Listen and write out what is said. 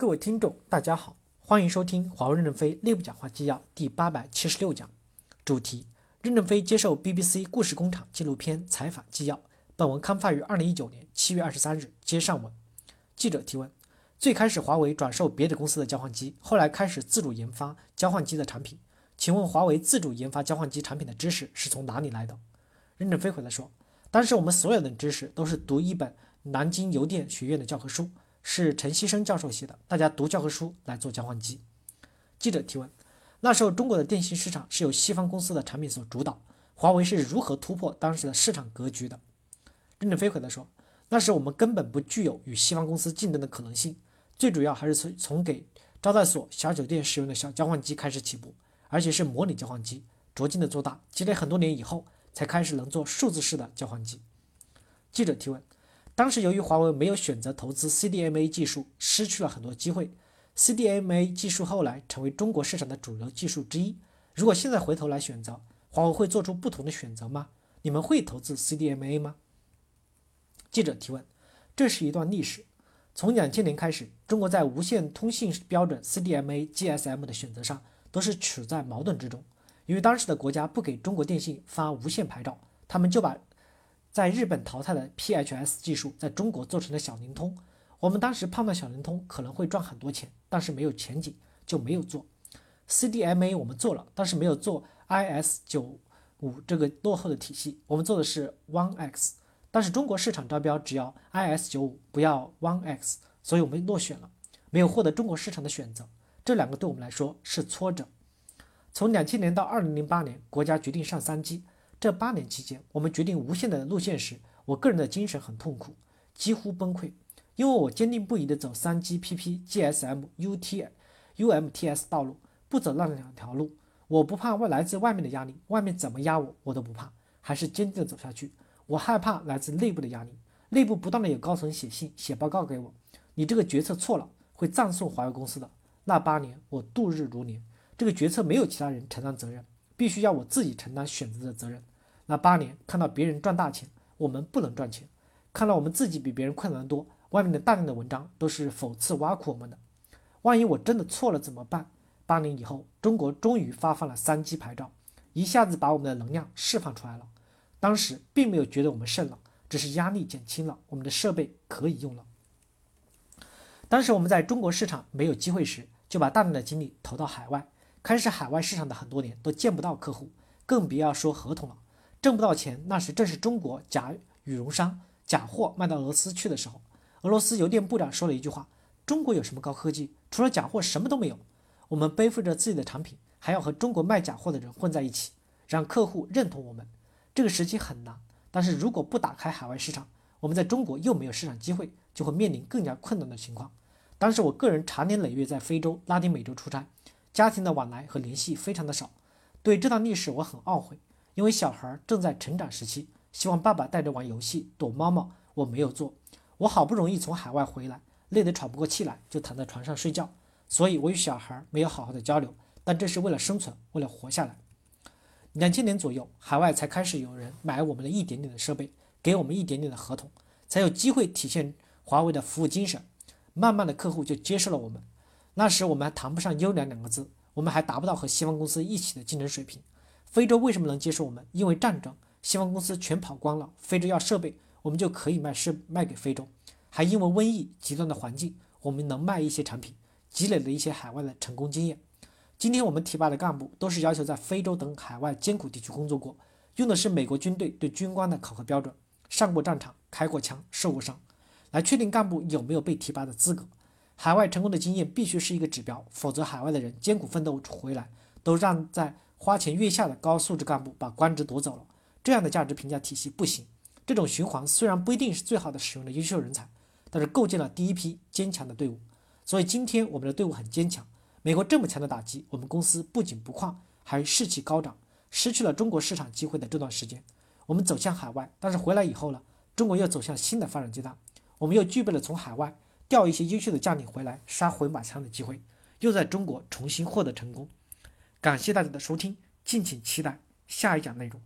各位听众，大家好，欢迎收听华为任正非内部讲话纪要第八百七十六讲，主题：任正非接受 BBC 故事工厂纪录片采访纪要。本文刊发于二零一九年七月二十三日。接上文，记者提问：最开始华为转售别的公司的交换机，后来开始自主研发交换机的产品，请问华为自主研发交换机产品的知识是从哪里来的？任正非回答说：当时我们所有的知识都是读一本南京邮电学院的教科书。是陈锡生教授写的，大家读教科书来做交换机。记者提问：那时候中国的电信市场是由西方公司的产品所主导，华为是如何突破当时的市场格局的？任正非回答说：那时我们根本不具有与西方公司竞争的可能性，最主要还是从从给招待所、小酒店使用的小交换机开始起步，而且是模拟交换机，逐渐的做大，积累很多年以后，才开始能做数字式的交换机。记者提问。当时由于华为没有选择投资 CDMA 技术，失去了很多机会。CDMA 技术后来成为中国市场的主流技术之一。如果现在回头来选择，华为会做出不同的选择吗？你们会投资 CDMA 吗？记者提问：这是一段历史。从两千年开始，中国在无线通信标准 CDMA GSM 的选择上都是处在矛盾之中。由于当时的国家不给中国电信发无线牌照，他们就把。在日本淘汰的 PHS 技术，在中国做成了小灵通。我们当时判断小灵通可能会赚很多钱，但是没有前景，就没有做。CDMA 我们做了，但是没有做 IS 九五这个落后的体系，我们做的是 One X。但是中国市场招标只要 IS 九五，不要 One X，所以我们落选了，没有获得中国市场的选择。这两个对我们来说是挫折。从两千年到二零零八年，国家决定上三 G。这八年期间，我们决定无线的路线时，我个人的精神很痛苦，几乎崩溃，因为我坚定不移地走三 GPP、GSM、UT、UMTS 道路，不走那两条路。我不怕外来自外面的压力，外面怎么压我，我都不怕，还是坚定地走下去。我害怕来自内部的压力，内部不断的有高层写信、写报告给我，你这个决策错了，会葬送华为公司的。那八年我度日如年，这个决策没有其他人承担责任，必须要我自己承担选择的责任。那八年看到别人赚大钱，我们不能赚钱；看到我们自己比别人困难多，外面的大量的文章都是讽刺挖苦我们的。万一我真的错了怎么办？八年以后，中国终于发放了三 G 牌照，一下子把我们的能量释放出来了。当时并没有觉得我们胜了，只是压力减轻了，我们的设备可以用了。当时我们在中国市场没有机会时，就把大量的精力投到海外，开始海外市场的很多年都见不到客户，更不要说合同了。挣不到钱，那时正是中国假羽绒衫假货卖到俄罗斯去的时候。俄罗斯邮电部长说了一句话：“中国有什么高科技？除了假货，什么都没有。”我们背负着自己的产品，还要和中国卖假货的人混在一起，让客户认同我们。这个时期很难，但是如果不打开海外市场，我们在中国又没有市场机会，就会面临更加困难的情况。当时我个人长年累月在非洲、拉丁美洲出差，家庭的往来和联系非常的少，对这段历史我很懊悔。因为小孩正在成长时期，希望爸爸带着玩游戏、躲猫猫，我没有做。我好不容易从海外回来，累得喘不过气来，就躺在床上睡觉。所以，我与小孩没有好好的交流。但这是为了生存，为了活下来。两千年左右，海外才开始有人买我们的一点点的设备，给我们一点点的合同，才有机会体现华为的服务精神。慢慢的，客户就接受了我们。那时我们还谈不上优良两个字，我们还达不到和西方公司一起的竞争水平。非洲为什么能接受我们？因为战争，西方公司全跑光了，非洲要设备，我们就可以卖设卖给非洲。还因为瘟疫极端的环境，我们能卖一些产品，积累了一些海外的成功经验。今天我们提拔的干部都是要求在非洲等海外艰苦地区工作过，用的是美国军队对军官的考核标准，上过战场，开过枪，受过伤，来确定干部有没有被提拔的资格。海外成功的经验必须是一个指标，否则海外的人艰苦奋斗回来，都让在。花前月下的高素质干部把官职夺走了，这样的价值评价体系不行。这种循环虽然不一定是最好的使用的优秀人才，但是构建了第一批坚强的队伍。所以今天我们的队伍很坚强。美国这么强的打击，我们公司不仅不旷，还士气高涨。失去了中国市场机会的这段时间，我们走向海外，但是回来以后呢，中国又走向新的发展阶段，我们又具备了从海外调一些优秀的将领回来杀回马枪的机会，又在中国重新获得成功。感谢大家的收听，敬请期待下一讲内容。